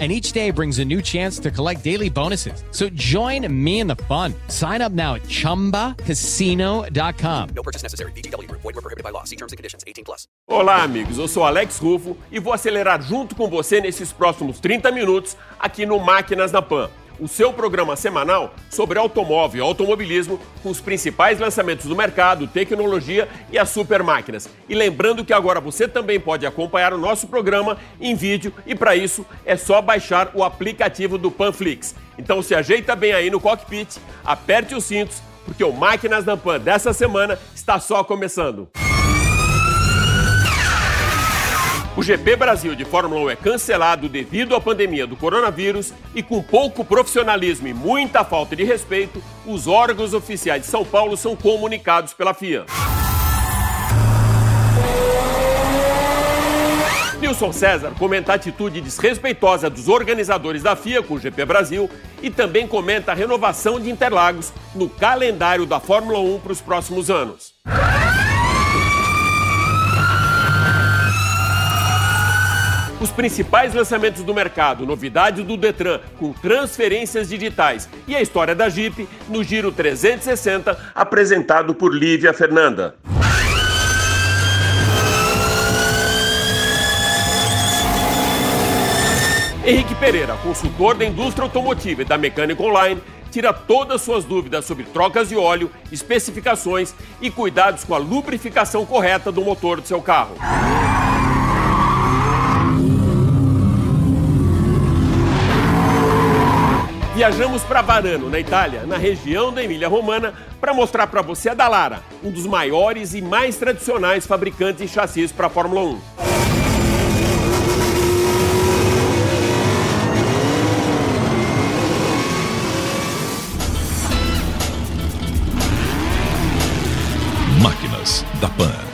and each day brings a new chance to collect daily bonuses. So join me in the fun. Sign up now at ChumbaCasino.com. No purchase necessary. BGW. Void were prohibited by law. See terms and conditions. 18 plus. Olá, amigos. Eu sou Alex Rufo e vou acelerar junto com você nesses próximos 30 minutos aqui no Máquinas na Pan o seu programa semanal sobre automóvel e automobilismo com os principais lançamentos do mercado, tecnologia e as super máquinas. E lembrando que agora você também pode acompanhar o nosso programa em vídeo e para isso é só baixar o aplicativo do Panflix. Então se ajeita bem aí no cockpit, aperte os cintos, porque o Máquinas da Pan dessa semana está só começando. O GP Brasil de Fórmula 1 é cancelado devido à pandemia do coronavírus e com pouco profissionalismo e muita falta de respeito, os órgãos oficiais de São Paulo são comunicados pela FIA. Nilson César comenta a atitude desrespeitosa dos organizadores da FIA com o GP Brasil e também comenta a renovação de Interlagos no calendário da Fórmula 1 para os próximos anos. Os principais lançamentos do mercado, novidades do Detran com transferências digitais e a história da Jeep no Giro 360, apresentado por Lívia Fernanda. Henrique Pereira, consultor da indústria automotiva e da mecânica online, tira todas suas dúvidas sobre trocas de óleo, especificações e cuidados com a lubrificação correta do motor do seu carro. Viajamos para Varano, na Itália, na região da Emília-Romana, para mostrar para você a Dallara, um dos maiores e mais tradicionais fabricantes de chassis para a Fórmula 1. Máquinas da Pan.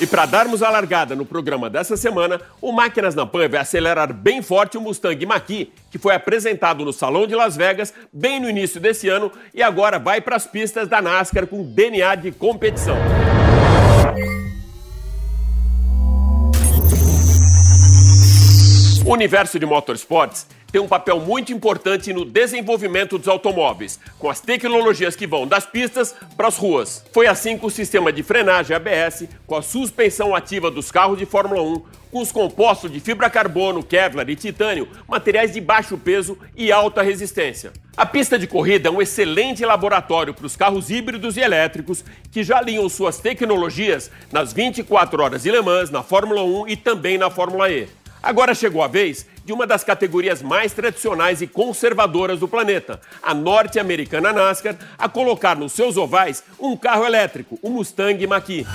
E para darmos a largada no programa dessa semana, o Máquinas na Pan vai acelerar bem forte o Mustang Mach-E, que foi apresentado no Salão de Las Vegas bem no início desse ano e agora vai para as pistas da NASCAR com DNA de competição. O universo de motorsports tem um papel muito importante no desenvolvimento dos automóveis, com as tecnologias que vão das pistas para as ruas. Foi assim com o sistema de frenagem ABS, com a suspensão ativa dos carros de Fórmula 1, com os compostos de fibra carbono, Kevlar e titânio, materiais de baixo peso e alta resistência. A pista de corrida é um excelente laboratório para os carros híbridos e elétricos que já alinham suas tecnologias nas 24 horas de Le Mans, na Fórmula 1 e também na Fórmula E. Agora chegou a vez de uma das categorias mais tradicionais e conservadoras do planeta, a norte-americana NASCAR, a colocar nos seus ovais um carro elétrico, o Mustang Mach-E.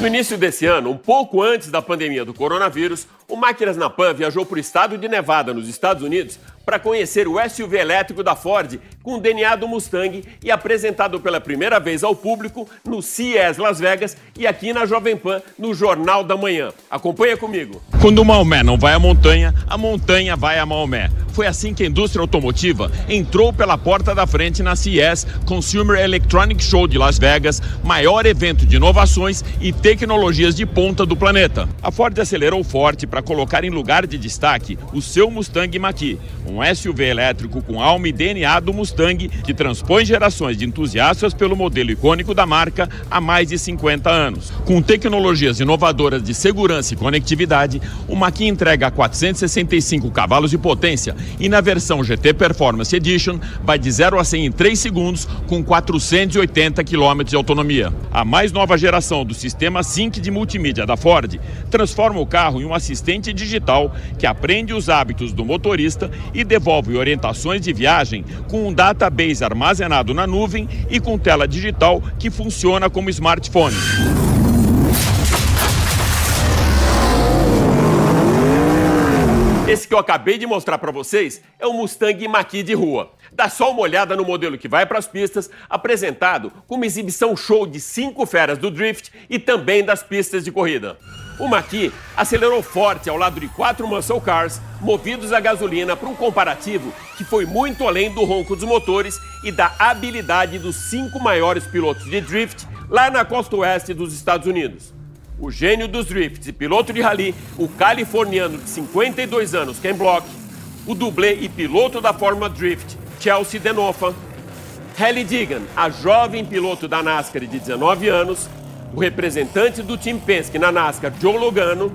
No início desse ano, um pouco antes da pandemia do coronavírus, o Máquinas na Pan viajou para o estado de Nevada, nos Estados Unidos, para conhecer o SUV elétrico da Ford com o DNA do Mustang e apresentado pela primeira vez ao público no CES Las Vegas e aqui na Jovem Pan no Jornal da Manhã. Acompanha comigo. Quando o Maomé não vai à montanha, a montanha vai a Maomé. Foi assim que a indústria automotiva entrou pela porta da frente na CES Consumer Electronic Show de Las Vegas, maior evento de inovações e tecnologias de ponta do planeta. A Ford acelerou forte para colocar em lugar de destaque o seu Mustang Mach-E, um SUV elétrico com alma e DNA do Mustang que transpõe gerações de entusiastas pelo modelo icônico da marca há mais de 50 anos. Com tecnologias inovadoras de segurança e conectividade, o Mach-E entrega 465 cavalos de potência e na versão GT Performance Edition vai de 0 a 100 em 3 segundos com 480 km de autonomia. A mais nova geração do sistema Sync de multimídia da Ford transforma o carro em um assistente digital que aprende os hábitos do motorista e devolve orientações de viagem com um database armazenado na nuvem e com tela digital que funciona como smartphone. Que eu acabei de mostrar para vocês é o Mustang Mach-E de rua. Dá só uma olhada no modelo que vai para as pistas, apresentado com uma exibição show de cinco feras do drift e também das pistas de corrida. O Mach-E acelerou forte ao lado de quatro muscle cars movidos a gasolina para um comparativo que foi muito além do ronco dos motores e da habilidade dos cinco maiores pilotos de drift lá na costa oeste dos Estados Unidos. O gênio dos drifts e piloto de rally, o californiano de 52 anos Ken Block, o dublê e piloto da Fórmula Drift Chelsea Denofa, Halle Digan, a jovem piloto da NASCAR de 19 anos, o representante do Team Penske na NASCAR, Joe Logano,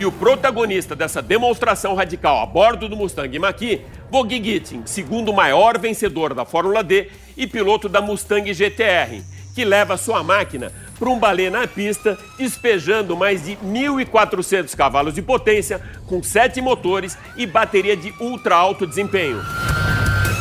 e o protagonista dessa demonstração radical a bordo do Mustang Mach-E, Bogi Gittin, segundo maior vencedor da Fórmula D e piloto da Mustang GTR, que leva sua máquina para um balé na pista, despejando mais de 1.400 cavalos de potência, com sete motores e bateria de ultra alto desempenho.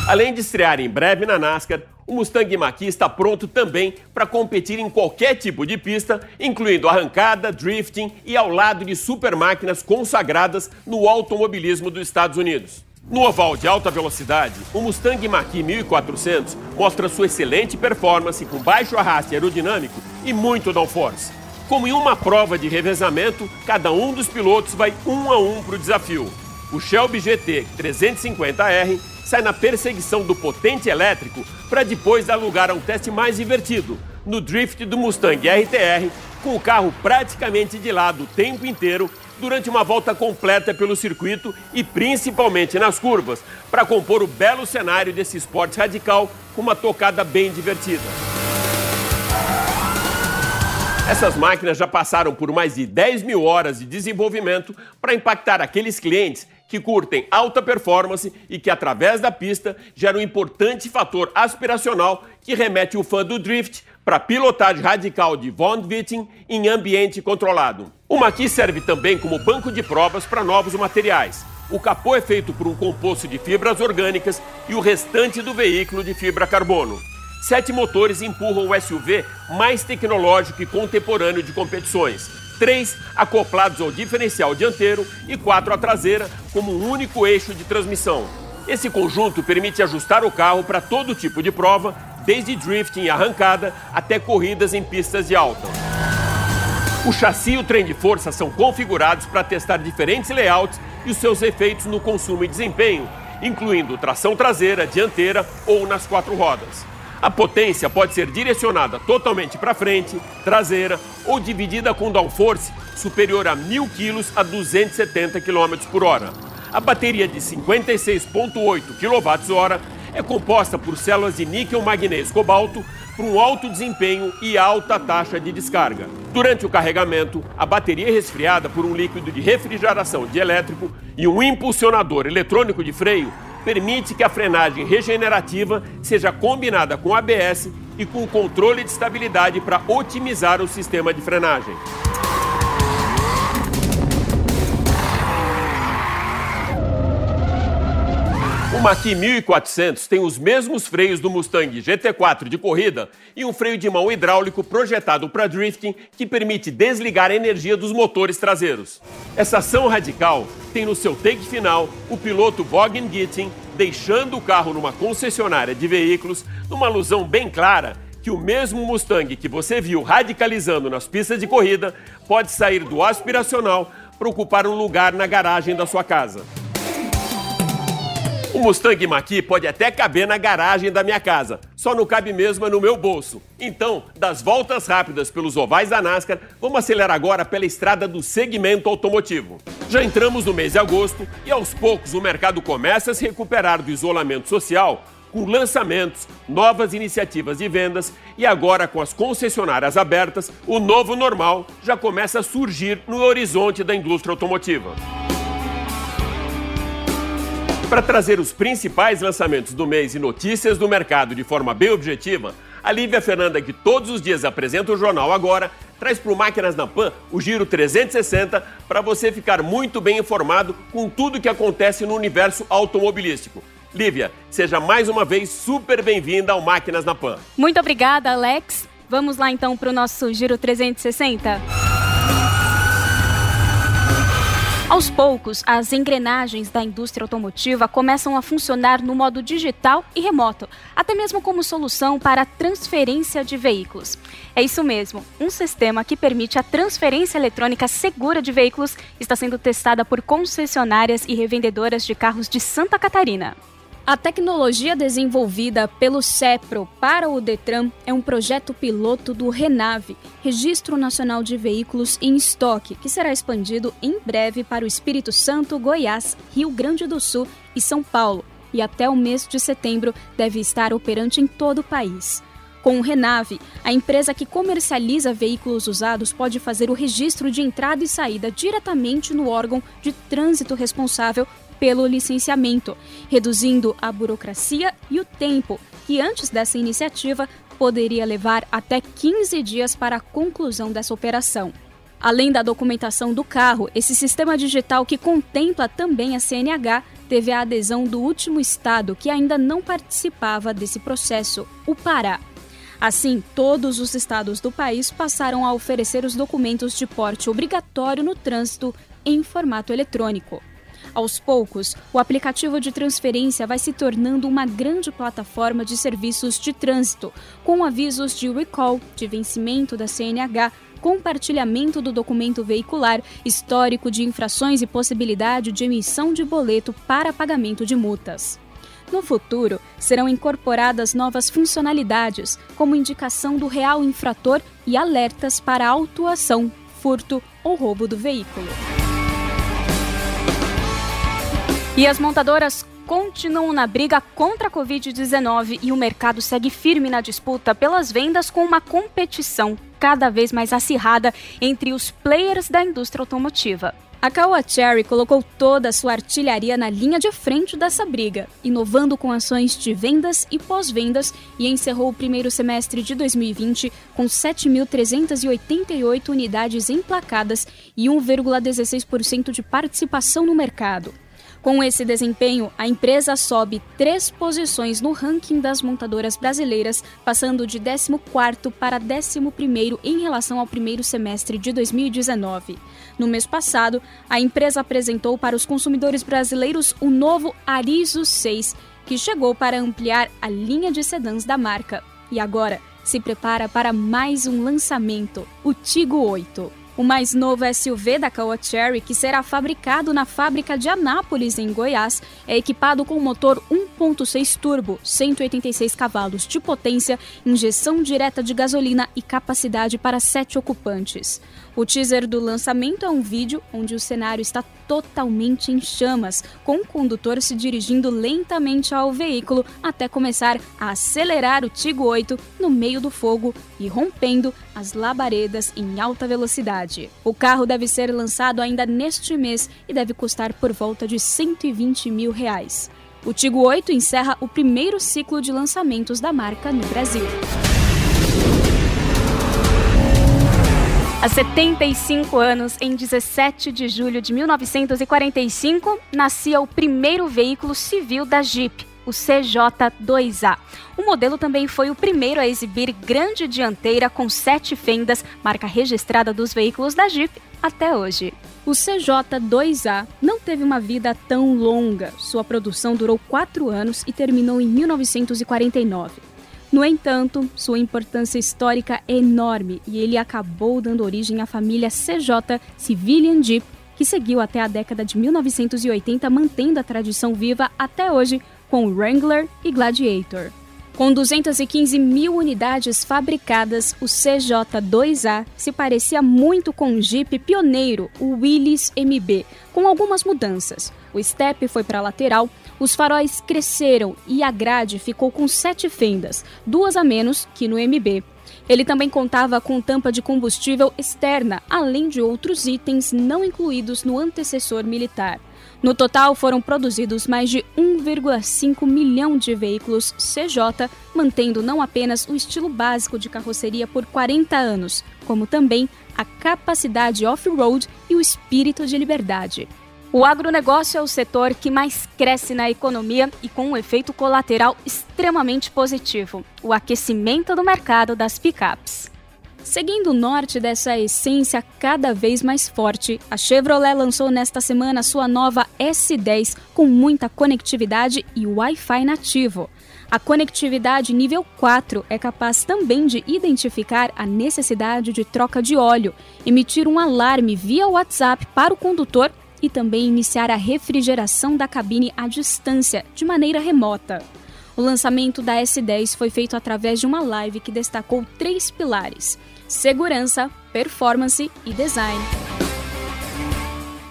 Além de estrear em breve na NASCAR, o Mustang Mach-E está pronto também para competir em qualquer tipo de pista, incluindo arrancada, drifting e ao lado de super máquinas consagradas no automobilismo dos Estados Unidos. No oval de alta velocidade, o Mustang Mach-E 1400 mostra sua excelente performance com baixo arraste aerodinâmico e muito downforce. Como em uma prova de revezamento, cada um dos pilotos vai um a um para o desafio. O Shelby GT 350R sai na perseguição do potente elétrico para depois dar lugar a um teste mais divertido, no drift do Mustang RTR, com o carro praticamente de lado o tempo inteiro durante uma volta completa pelo circuito e principalmente nas curvas, para compor o belo cenário desse esporte radical com uma tocada bem divertida. Essas máquinas já passaram por mais de 10 mil horas de desenvolvimento para impactar aqueles clientes que curtem alta performance e que, através da pista, geram um importante fator aspiracional que remete o fã do drift para pilotagem radical de Von Witting em ambiente controlado. O Mach serve também como banco de provas para novos materiais. O capô é feito por um composto de fibras orgânicas e o restante do veículo de fibra carbono. Sete motores empurram o SUV mais tecnológico e contemporâneo de competições três acoplados ao diferencial dianteiro e quatro à traseira, como um único eixo de transmissão. Esse conjunto permite ajustar o carro para todo tipo de prova, desde drifting e arrancada até corridas em pistas de alta. O chassi e o trem de força são configurados para testar diferentes layouts e os seus efeitos no consumo e desempenho, incluindo tração traseira, dianteira ou nas quatro rodas. A potência pode ser direcionada totalmente para frente, traseira ou dividida com downforce superior a 1.000 kg a 270 km por hora. A bateria de 56,8 kWh é composta por células de níquel, magnésio, cobalto para um alto desempenho e alta taxa de descarga. Durante o carregamento, a bateria é resfriada por um líquido de refrigeração dielétrico e um impulsionador eletrônico de freio permite que a frenagem regenerativa seja combinada com ABS e com controle de estabilidade para otimizar o sistema de frenagem. O Mach-E 1400 tem os mesmos freios do Mustang GT4 de corrida e um freio de mão hidráulico projetado para drifting que permite desligar a energia dos motores traseiros. Essa ação radical tem no seu take final o piloto Vaughan Gittin deixando o carro numa concessionária de veículos numa alusão bem clara que o mesmo Mustang que você viu radicalizando nas pistas de corrida pode sair do aspiracional para ocupar um lugar na garagem da sua casa. O Mustang Mach-E pode até caber na garagem da minha casa, só não cabe mesmo no meu bolso. Então, das voltas rápidas pelos ovais da NASCAR, vamos acelerar agora pela estrada do segmento automotivo. Já entramos no mês de agosto e aos poucos o mercado começa a se recuperar do isolamento social com lançamentos, novas iniciativas de vendas e agora com as concessionárias abertas, o novo normal já começa a surgir no horizonte da indústria automotiva. Para trazer os principais lançamentos do mês e notícias do mercado de forma bem objetiva, a Lívia Fernanda, que todos os dias apresenta o jornal agora, traz para o Máquinas na Pan o Giro 360 para você ficar muito bem informado com tudo que acontece no universo automobilístico. Lívia, seja mais uma vez super bem-vinda ao Máquinas na Pan. Muito obrigada, Alex. Vamos lá então para o nosso Giro 360? Aos poucos, as engrenagens da indústria automotiva começam a funcionar no modo digital e remoto, até mesmo como solução para a transferência de veículos. É isso mesmo, um sistema que permite a transferência eletrônica segura de veículos está sendo testada por concessionárias e revendedoras de carros de Santa Catarina. A tecnologia desenvolvida pelo CEPRO para o Detran é um projeto piloto do RENAVE, Registro Nacional de Veículos em Estoque, que será expandido em breve para o Espírito Santo, Goiás, Rio Grande do Sul e São Paulo, e até o mês de setembro deve estar operante em todo o país. Com o Renave, a empresa que comercializa veículos usados pode fazer o registro de entrada e saída diretamente no órgão de trânsito responsável pelo licenciamento, reduzindo a burocracia e o tempo, que antes dessa iniciativa poderia levar até 15 dias para a conclusão dessa operação. Além da documentação do carro, esse sistema digital que contempla também a CNH teve a adesão do último estado que ainda não participava desse processo, o Pará. Assim, todos os estados do país passaram a oferecer os documentos de porte obrigatório no trânsito em formato eletrônico. Aos poucos, o aplicativo de transferência vai se tornando uma grande plataforma de serviços de trânsito, com avisos de recall, de vencimento da CNH, compartilhamento do documento veicular, histórico de infrações e possibilidade de emissão de boleto para pagamento de multas. No futuro, serão incorporadas novas funcionalidades, como indicação do real infrator e alertas para autuação, furto ou roubo do veículo. E as montadoras continuam na briga contra a Covid-19 e o mercado segue firme na disputa pelas vendas com uma competição cada vez mais acirrada entre os players da indústria automotiva. A Caoa Cherry colocou toda a sua artilharia na linha de frente dessa briga, inovando com ações de vendas e pós-vendas e encerrou o primeiro semestre de 2020 com 7.388 unidades emplacadas e 1,16% de participação no mercado. Com esse desempenho, a empresa sobe três posições no ranking das montadoras brasileiras, passando de 14 para 11 em relação ao primeiro semestre de 2019. No mês passado, a empresa apresentou para os consumidores brasileiros o novo Arizo 6, que chegou para ampliar a linha de sedãs da marca. E agora se prepara para mais um lançamento, o Tigo 8. O mais novo SUV da Caoa Cherry, que será fabricado na fábrica de Anápolis, em Goiás, é equipado com motor 1.6 turbo, 186 cavalos de potência, injeção direta de gasolina e capacidade para sete ocupantes. O teaser do lançamento é um vídeo onde o cenário está totalmente em chamas, com o condutor se dirigindo lentamente ao veículo até começar a acelerar o Tigo 8 no meio do fogo e rompendo as labaredas em alta velocidade. O carro deve ser lançado ainda neste mês e deve custar por volta de 120 mil reais. O Tigo 8 encerra o primeiro ciclo de lançamentos da marca no Brasil. Há 75 anos, em 17 de julho de 1945, nascia o primeiro veículo civil da Jeep, o CJ2A. O modelo também foi o primeiro a exibir grande dianteira com sete fendas, marca registrada dos veículos da Jeep até hoje. O CJ2A não teve uma vida tão longa. Sua produção durou quatro anos e terminou em 1949. No entanto, sua importância histórica é enorme e ele acabou dando origem à família CJ Civilian Jeep, que seguiu até a década de 1980, mantendo a tradição viva até hoje com Wrangler e Gladiator. Com 215 mil unidades fabricadas, o CJ2A se parecia muito com o Jeep pioneiro, o Willys MB, com algumas mudanças. O step foi para a lateral, os faróis cresceram e a grade ficou com sete fendas, duas a menos que no MB. Ele também contava com tampa de combustível externa, além de outros itens não incluídos no antecessor militar. No total, foram produzidos mais de 1,5 milhão de veículos CJ, mantendo não apenas o estilo básico de carroceria por 40 anos, como também a capacidade off-road e o espírito de liberdade. O agronegócio é o setor que mais cresce na economia e com um efeito colateral extremamente positivo: o aquecimento do mercado das picapes. Seguindo o norte dessa essência cada vez mais forte, a Chevrolet lançou nesta semana sua nova S10 com muita conectividade e Wi-Fi nativo. A conectividade nível 4 é capaz também de identificar a necessidade de troca de óleo, emitir um alarme via WhatsApp para o condutor e também iniciar a refrigeração da cabine à distância, de maneira remota. O lançamento da S10 foi feito através de uma live que destacou três pilares: segurança, performance e design.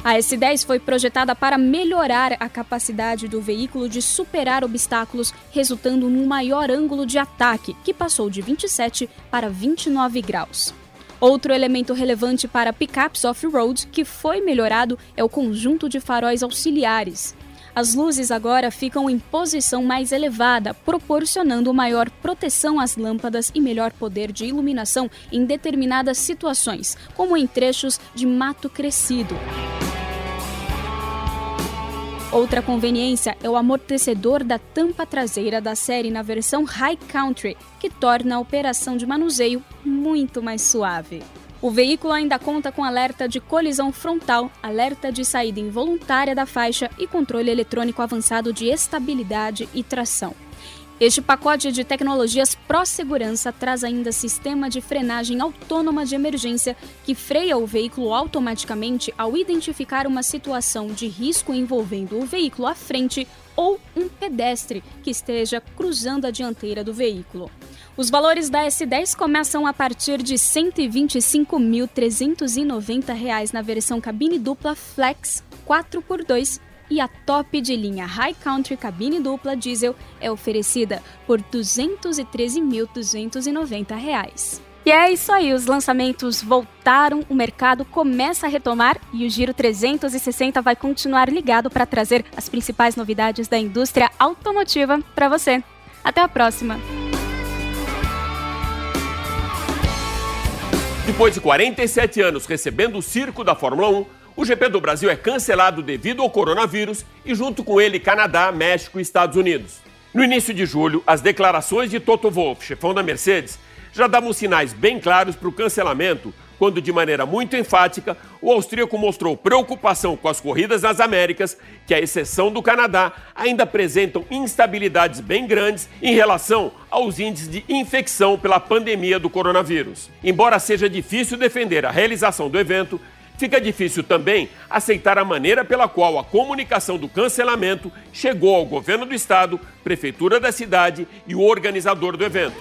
A S10 foi projetada para melhorar a capacidade do veículo de superar obstáculos, resultando num maior ângulo de ataque, que passou de 27 para 29 graus. Outro elemento relevante para pickups off-road que foi melhorado é o conjunto de faróis auxiliares. As luzes agora ficam em posição mais elevada, proporcionando maior proteção às lâmpadas e melhor poder de iluminação em determinadas situações, como em trechos de mato crescido. Outra conveniência é o amortecedor da tampa traseira da série na versão High Country, que torna a operação de manuseio muito mais suave. O veículo ainda conta com alerta de colisão frontal, alerta de saída involuntária da faixa e controle eletrônico avançado de estabilidade e tração. Este pacote de tecnologias pró-segurança traz ainda sistema de frenagem autônoma de emergência que freia o veículo automaticamente ao identificar uma situação de risco envolvendo o veículo à frente ou um pedestre que esteja cruzando a dianteira do veículo. Os valores da S10 começam a partir de R$ 125.390 na versão cabine dupla Flex 4x2 e a top de linha High Country cabine dupla diesel é oferecida por R$ 213.290. E é isso aí, os lançamentos voltaram, o mercado começa a retomar e o Giro 360 vai continuar ligado para trazer as principais novidades da indústria automotiva para você. Até a próxima! Depois de 47 anos recebendo o circo da Fórmula 1, o GP do Brasil é cancelado devido ao coronavírus e, junto com ele, Canadá, México e Estados Unidos. No início de julho, as declarações de Toto Wolff, chefão da Mercedes, já davam sinais bem claros para o cancelamento, quando, de maneira muito enfática, o austríaco mostrou preocupação com as corridas nas Américas, que, à exceção do Canadá, ainda apresentam instabilidades bem grandes em relação aos índices de infecção pela pandemia do coronavírus. Embora seja difícil defender a realização do evento, Fica difícil também aceitar a maneira pela qual a comunicação do cancelamento chegou ao governo do estado, prefeitura da cidade e o organizador do evento.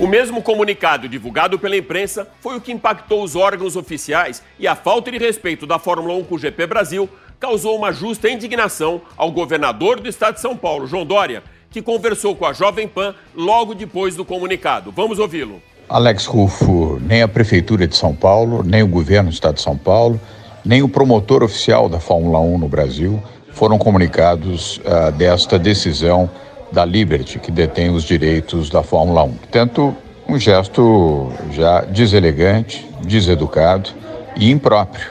O mesmo comunicado divulgado pela imprensa foi o que impactou os órgãos oficiais e a falta de respeito da Fórmula 1 com o GP Brasil causou uma justa indignação ao governador do estado de São Paulo, João Dória, que conversou com a Jovem Pan logo depois do comunicado. Vamos ouvi-lo. Alex Rufo, nem a Prefeitura de São Paulo, nem o governo do Estado de São Paulo, nem o promotor oficial da Fórmula 1 no Brasil foram comunicados uh, desta decisão da Liberty, que detém os direitos da Fórmula 1. Portanto, um gesto já deselegante, deseducado e impróprio,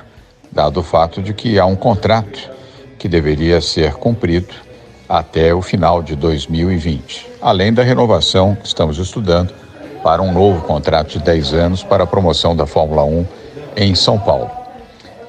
dado o fato de que há um contrato que deveria ser cumprido até o final de 2020, além da renovação que estamos estudando para um novo contrato de 10 anos para a promoção da Fórmula 1 em São Paulo.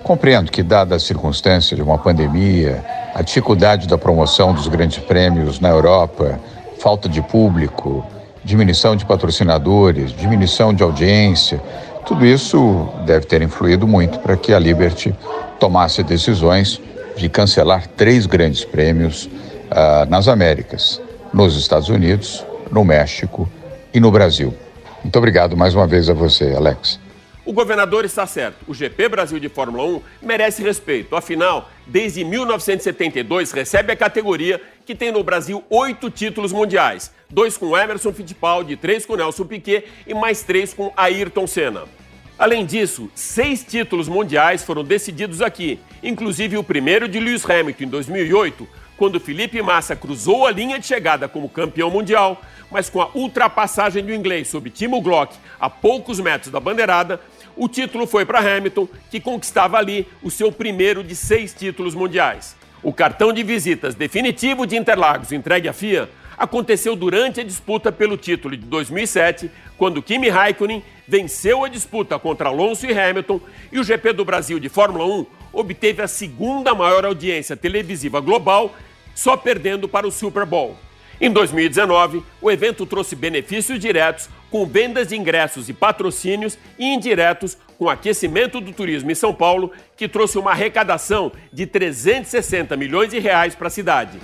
Compreendo que, dada a circunstância de uma pandemia, a dificuldade da promoção dos grandes prêmios na Europa, falta de público, diminuição de patrocinadores, diminuição de audiência, tudo isso deve ter influído muito para que a Liberty tomasse decisões de cancelar três grandes prêmios uh, nas Américas, nos Estados Unidos, no México e no Brasil. Muito obrigado mais uma vez a você, Alex. O governador está certo. O GP Brasil de Fórmula 1 merece respeito. Afinal, desde 1972 recebe a categoria que tem no Brasil oito títulos mundiais: dois com Emerson Fittipaldi, três com Nelson Piquet e mais três com Ayrton Senna. Além disso, seis títulos mundiais foram decididos aqui, inclusive o primeiro de Lewis Hamilton em 2008, quando Felipe Massa cruzou a linha de chegada como campeão mundial, mas com a ultrapassagem do inglês sobre Timo Glock a poucos metros da bandeirada, o título foi para Hamilton, que conquistava ali o seu primeiro de seis títulos mundiais. O cartão de visitas definitivo de Interlagos entregue à FIA aconteceu durante a disputa pelo título de 2007, quando Kimi Raikkonen venceu a disputa contra Alonso e Hamilton e o GP do Brasil de Fórmula 1 obteve a segunda maior audiência televisiva global, só perdendo para o Super Bowl. Em 2019, o evento trouxe benefícios diretos com vendas de ingressos e patrocínios e indiretos com aquecimento do turismo em São Paulo, que trouxe uma arrecadação de 360 milhões de reais para a cidade.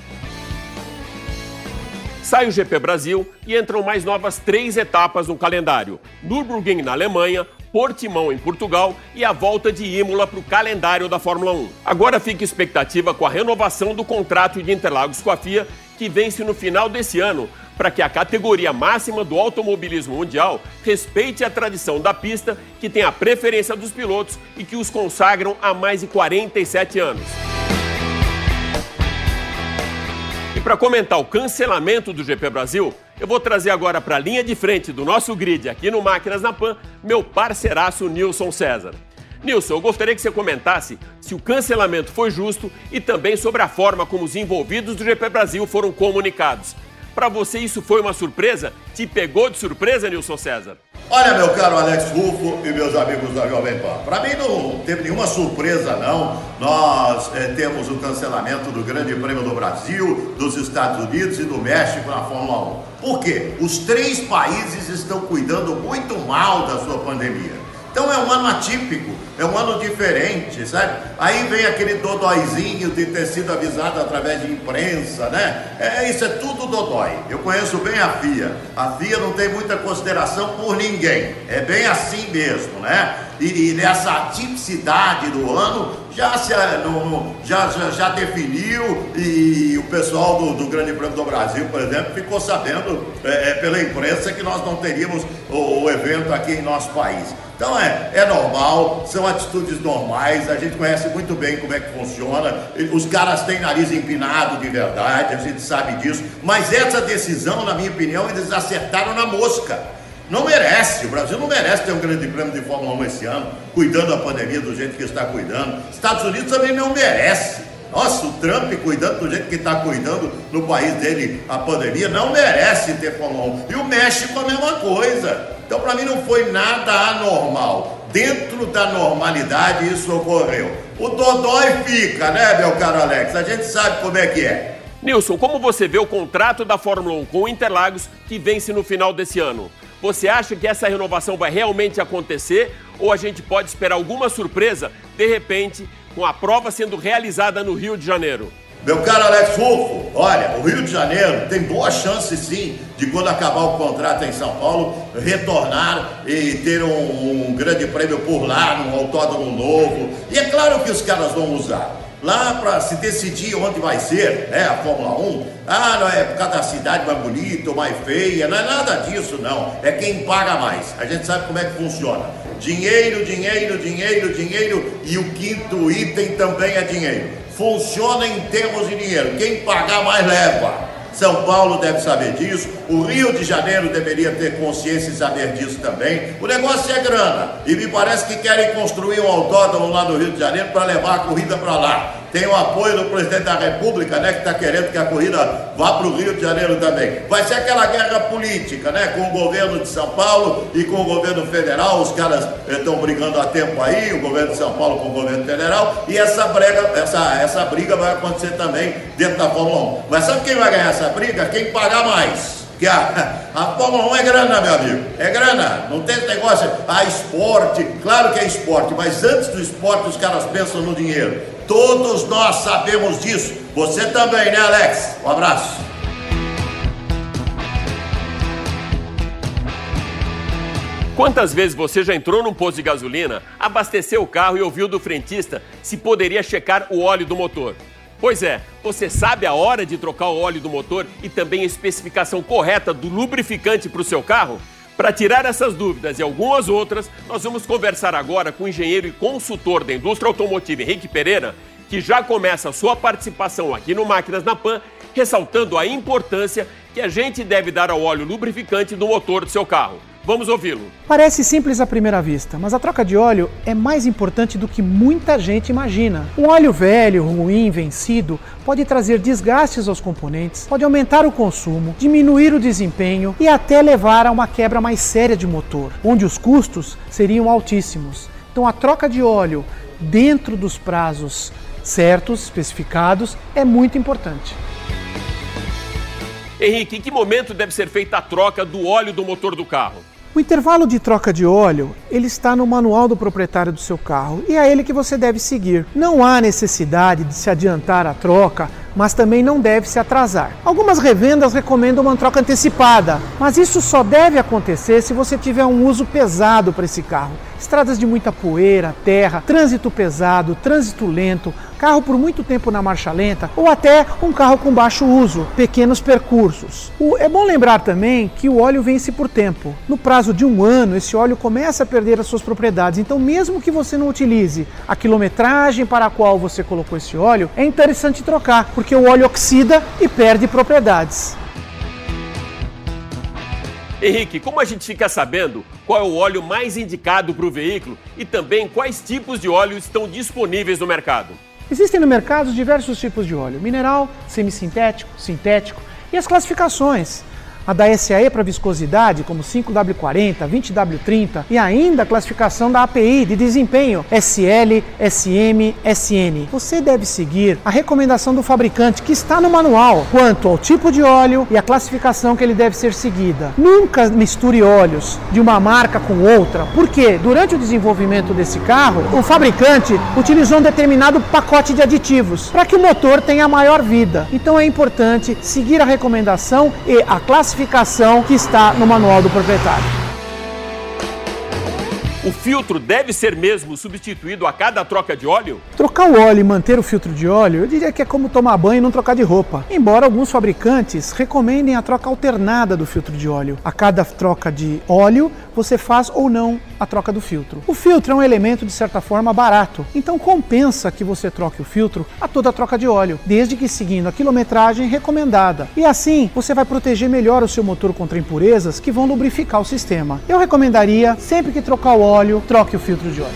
Sai o GP Brasil e entram mais novas três etapas no calendário: Nürburgring na Alemanha, Portimão em Portugal e a volta de Imola para o calendário da Fórmula 1. Agora fica expectativa com a renovação do contrato de Interlagos com a FIA, que vence no final desse ano, para que a categoria máxima do automobilismo mundial respeite a tradição da pista, que tem a preferência dos pilotos e que os consagram há mais de 47 anos. para comentar o cancelamento do GP Brasil, eu vou trazer agora para a linha de frente do nosso grid aqui no Máquinas na Pan, meu parceiraço Nilson César. Nilson, eu gostaria que você comentasse se o cancelamento foi justo e também sobre a forma como os envolvidos do GP Brasil foram comunicados. Para você isso foi uma surpresa? Te pegou de surpresa, Nilson César? Olha, meu caro Alex Rufo e meus amigos da Jovem Pan, para mim não teve nenhuma surpresa, não. Nós é, temos o cancelamento do Grande Prêmio do Brasil, dos Estados Unidos e do México na Fórmula 1. Por quê? Os três países estão cuidando muito mal da sua pandemia. Então é um ano atípico, é um ano diferente, sabe? Aí vem aquele dodóizinho de ter sido avisado através de imprensa, né? É, isso é tudo dodói. Eu conheço bem a FIA. A FIA não tem muita consideração por ninguém. É bem assim mesmo, né? E, e nessa tipicidade do ano já, se, no, no, já, já, já, definiu e o pessoal do, do, Grande Prêmio do Brasil, por exemplo, ficou sabendo é, é, pela imprensa que nós não teríamos o, o evento aqui em nosso país. Então é, é normal, são atitudes normais, a gente conhece muito bem como é que funciona, os caras têm nariz empinado de verdade, a gente sabe disso, mas essa decisão, na minha opinião, eles acertaram na mosca. Não merece, o Brasil não merece ter um grande prêmio de Fórmula 1 esse ano, cuidando da pandemia do jeito que está cuidando. Estados Unidos também não merece. Nossa, o Trump cuidando do jeito que está cuidando no país dele a pandemia, não merece ter Fórmula 1. E o México a mesma coisa. Então, para mim, não foi nada anormal. Dentro da normalidade, isso ocorreu. O Dodói fica, né, meu caro Alex? A gente sabe como é que é. Nilson, como você vê o contrato da Fórmula 1 com o Interlagos que vence no final desse ano? Você acha que essa renovação vai realmente acontecer ou a gente pode esperar alguma surpresa, de repente, com a prova sendo realizada no Rio de Janeiro? Meu caro Alex Rufo, olha, o Rio de Janeiro tem boa chance sim de quando acabar o contrato em São Paulo, retornar e ter um, um grande prêmio por lá, num autódromo novo. E é claro que os caras vão usar. Lá para se decidir onde vai ser né, a Fórmula 1, ah, não é por causa da cidade mais bonita ou mais feia, não é nada disso não, é quem paga mais. A gente sabe como é que funciona. Dinheiro, dinheiro, dinheiro, dinheiro e o quinto item também é dinheiro funciona em termos de dinheiro. Quem pagar mais leva. São Paulo deve saber disso, o Rio de Janeiro deveria ter consciência e saber disso também. O negócio é grana, e me parece que querem construir um autódromo lá no Rio de Janeiro para levar a corrida para lá tem o apoio do presidente da República, né, que está querendo que a corrida vá para o Rio de Janeiro também. Vai ser aquela guerra política, né, com o governo de São Paulo e com o governo federal. Os caras estão brigando há tempo aí, o governo de São Paulo com o governo federal, e essa briga, essa, essa briga vai acontecer também dentro da Fórmula 1. Mas sabe quem vai ganhar essa briga? Quem pagar mais. Que a, a Fórmula 1 é grana, meu amigo. É grana. Não tem negócio, ah, esporte. Claro que é esporte, mas antes do esporte os caras pensam no dinheiro. Todos nós sabemos disso. Você também, né, Alex? Um abraço. Quantas vezes você já entrou num posto de gasolina, abasteceu o carro e ouviu do frentista se poderia checar o óleo do motor? Pois é, você sabe a hora de trocar o óleo do motor e também a especificação correta do lubrificante para o seu carro? Para tirar essas dúvidas e algumas outras, nós vamos conversar agora com o engenheiro e consultor da indústria automotiva Henrique Pereira, que já começa a sua participação aqui no Máquinas na Pan, ressaltando a importância que a gente deve dar ao óleo lubrificante do motor do seu carro. Vamos ouvi-lo. Parece simples à primeira vista, mas a troca de óleo é mais importante do que muita gente imagina. Um óleo velho, ruim, vencido, pode trazer desgastes aos componentes, pode aumentar o consumo, diminuir o desempenho e até levar a uma quebra mais séria de motor, onde os custos seriam altíssimos. Então a troca de óleo dentro dos prazos certos, especificados, é muito importante. Henrique, em que momento deve ser feita a troca do óleo do motor do carro? O intervalo de troca de óleo, ele está no manual do proprietário do seu carro e é ele que você deve seguir. Não há necessidade de se adiantar a troca, mas também não deve se atrasar. Algumas revendas recomendam uma troca antecipada, mas isso só deve acontecer se você tiver um uso pesado para esse carro. Estradas de muita poeira, terra, trânsito pesado, trânsito lento, carro por muito tempo na marcha lenta ou até um carro com baixo uso, pequenos percursos. O, é bom lembrar também que o óleo vence por tempo. No prazo de um ano, esse óleo começa a perder as suas propriedades. Então, mesmo que você não utilize a quilometragem para a qual você colocou esse óleo, é interessante trocar, porque o óleo oxida e perde propriedades. Henrique, como a gente fica sabendo qual é o óleo mais indicado para o veículo e também quais tipos de óleo estão disponíveis no mercado? Existem no mercado diversos tipos de óleo: mineral, semissintético, sintético e as classificações a da SAE para viscosidade, como 5W40, 20W30 e ainda a classificação da API de desempenho SL, SM, SN. Você deve seguir a recomendação do fabricante que está no manual quanto ao tipo de óleo e a classificação que ele deve ser seguida. Nunca misture óleos de uma marca com outra, porque durante o desenvolvimento desse carro, o fabricante utilizou um determinado pacote de aditivos para que o motor tenha maior vida. Então é importante seguir a recomendação e a classificação que está no manual do proprietário. O filtro deve ser mesmo substituído a cada troca de óleo? Trocar o óleo e manter o filtro de óleo, eu diria que é como tomar banho e não trocar de roupa. Embora alguns fabricantes recomendem a troca alternada do filtro de óleo. A cada troca de óleo, você faz ou não a troca do filtro. O filtro é um elemento de certa forma barato, então compensa que você troque o filtro a toda a troca de óleo, desde que seguindo a quilometragem recomendada. E assim, você vai proteger melhor o seu motor contra impurezas que vão lubrificar o sistema. Eu recomendaria, sempre que trocar o óleo, troque o filtro de óleo.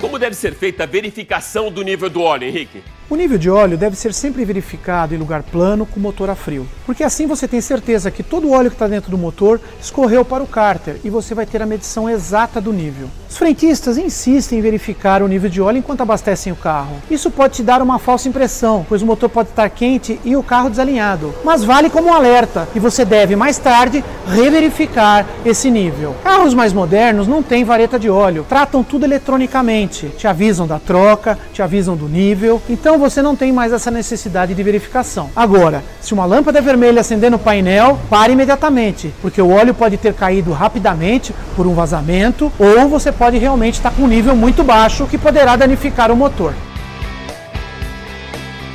Como deve ser feita a verificação do nível do óleo, Henrique? O nível de óleo deve ser sempre verificado em lugar plano com motor a frio, porque assim você tem certeza que todo o óleo que está dentro do motor escorreu para o cárter e você vai ter a medição exata do nível. Os frentistas insistem em verificar o nível de óleo enquanto abastecem o carro. Isso pode te dar uma falsa impressão, pois o motor pode estar quente e o carro desalinhado, mas vale como um alerta e você deve mais tarde reverificar esse nível. Carros mais modernos não têm vareta de óleo, tratam tudo eletronicamente, te avisam da troca, te avisam do nível, então então você não tem mais essa necessidade de verificação. Agora, se uma lâmpada vermelha acender no painel, pare imediatamente, porque o óleo pode ter caído rapidamente por um vazamento ou você pode realmente estar com um nível muito baixo que poderá danificar o motor.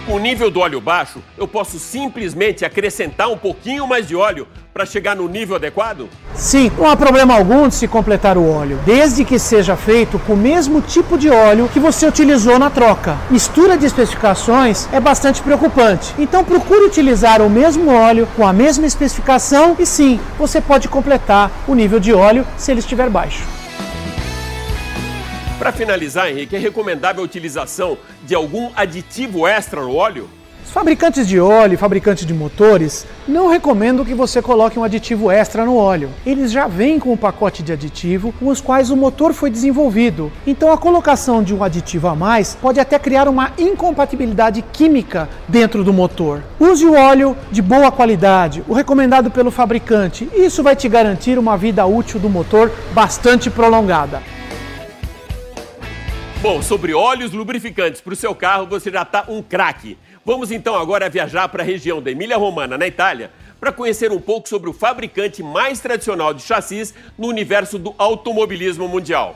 Com o nível do óleo baixo, eu posso simplesmente acrescentar um pouquinho mais de óleo para chegar no nível adequado? Sim, não há problema algum de se completar o óleo, desde que seja feito com o mesmo tipo de óleo que você utilizou na troca. Mistura de especificações é bastante preocupante, então procure utilizar o mesmo óleo com a mesma especificação e sim, você pode completar o nível de óleo se ele estiver baixo. Para finalizar, Henrique, é recomendável a utilização de algum aditivo extra no óleo? Os fabricantes de óleo e fabricantes de motores não recomendam que você coloque um aditivo extra no óleo. Eles já vêm com um pacote de aditivo com os quais o motor foi desenvolvido. Então a colocação de um aditivo a mais pode até criar uma incompatibilidade química dentro do motor. Use o óleo de boa qualidade, o recomendado pelo fabricante. Isso vai te garantir uma vida útil do motor bastante prolongada. Bom, sobre óleos lubrificantes para o seu carro, você já está um craque. Vamos então agora viajar para a região da Emília-Romana, na Itália, para conhecer um pouco sobre o fabricante mais tradicional de chassis no universo do automobilismo mundial.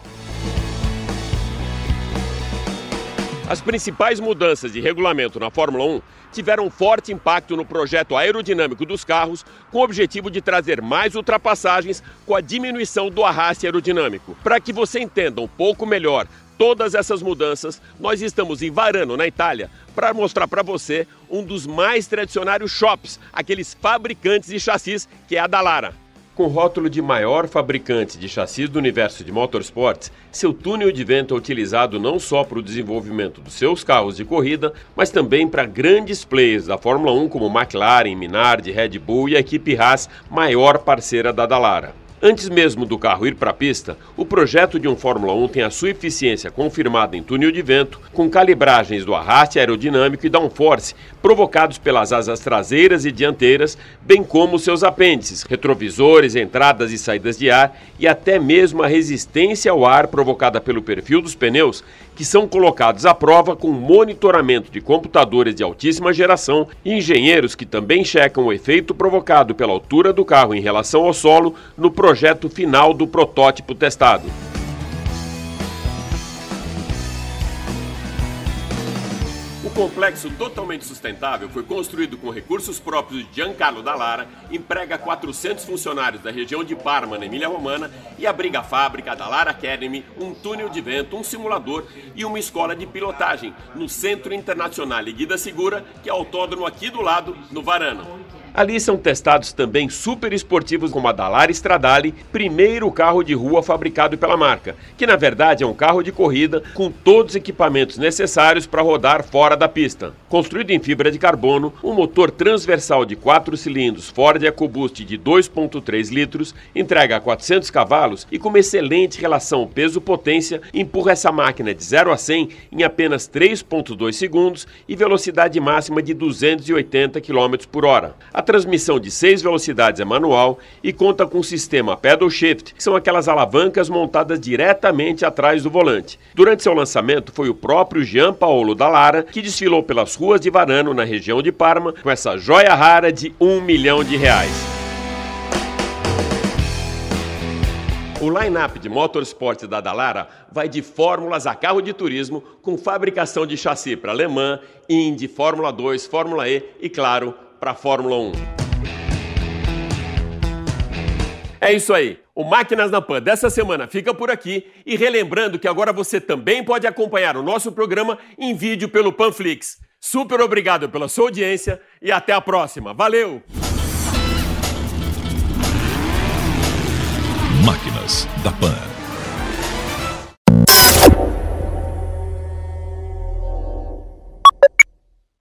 As principais mudanças de regulamento na Fórmula 1 tiveram forte impacto no projeto aerodinâmico dos carros, com o objetivo de trazer mais ultrapassagens com a diminuição do arraste aerodinâmico. Para que você entenda um pouco melhor todas essas mudanças, nós estamos em Varano, na Itália, para mostrar para você um dos mais tradicionários shops, aqueles fabricantes de chassis, que é a Dallara. Com rótulo de maior fabricante de chassis do universo de motorsports, seu túnel de vento é utilizado não só para o desenvolvimento dos seus carros de corrida, mas também para grandes players da Fórmula 1 como McLaren, Minardi, Red Bull e a equipe Haas, maior parceira da Dallara. Antes mesmo do carro ir para a pista, o projeto de um Fórmula 1 tem a sua eficiência confirmada em túnel de vento, com calibragens do arraste aerodinâmico e downforce provocados pelas asas traseiras e dianteiras, bem como seus apêndices, retrovisores, entradas e saídas de ar e até mesmo a resistência ao ar provocada pelo perfil dos pneus, que são colocados à prova com monitoramento de computadores de altíssima geração e engenheiros que também checam o efeito provocado pela altura do carro em relação ao solo no projeto final do protótipo testado. Complexo totalmente sustentável foi construído com recursos próprios de Giancarlo Dallara, emprega 400 funcionários da região de Parma, na Emília-Romana, e abriga a fábrica da Lara Academy, um túnel de vento, um simulador e uma escola de pilotagem no Centro Internacional Guida Segura, que é autódromo aqui do lado, no Varano. Ali são testados também super esportivos como a Dallara Stradale, primeiro carro de rua fabricado pela marca, que na verdade é um carro de corrida com todos os equipamentos necessários para rodar fora da pista. Construído em fibra de carbono, um motor transversal de 4 cilindros Ford EcoBoost de 2.3 litros entrega 400 cavalos e com uma excelente relação peso-potência empurra essa máquina de 0 a 100 em apenas 3.2 segundos e velocidade máxima de 280 km por hora. A transmissão de seis velocidades é manual e conta com o sistema Pedal Shift, que são aquelas alavancas montadas diretamente atrás do volante. Durante seu lançamento, foi o próprio Jean Paolo Dallara que desfilou pelas ruas de Varano, na região de Parma, com essa joia rara de um milhão de reais. O line-up de motorsport da Dallara vai de fórmulas a carro de turismo, com fabricação de chassi para Le Mans, Indy, Fórmula 2, Fórmula E e, claro, para a Fórmula 1. É isso aí. O Máquinas na Pan dessa semana fica por aqui e relembrando que agora você também pode acompanhar o nosso programa em vídeo pelo Panflix. Super obrigado pela sua audiência e até a próxima. Valeu! Máquinas da Pan.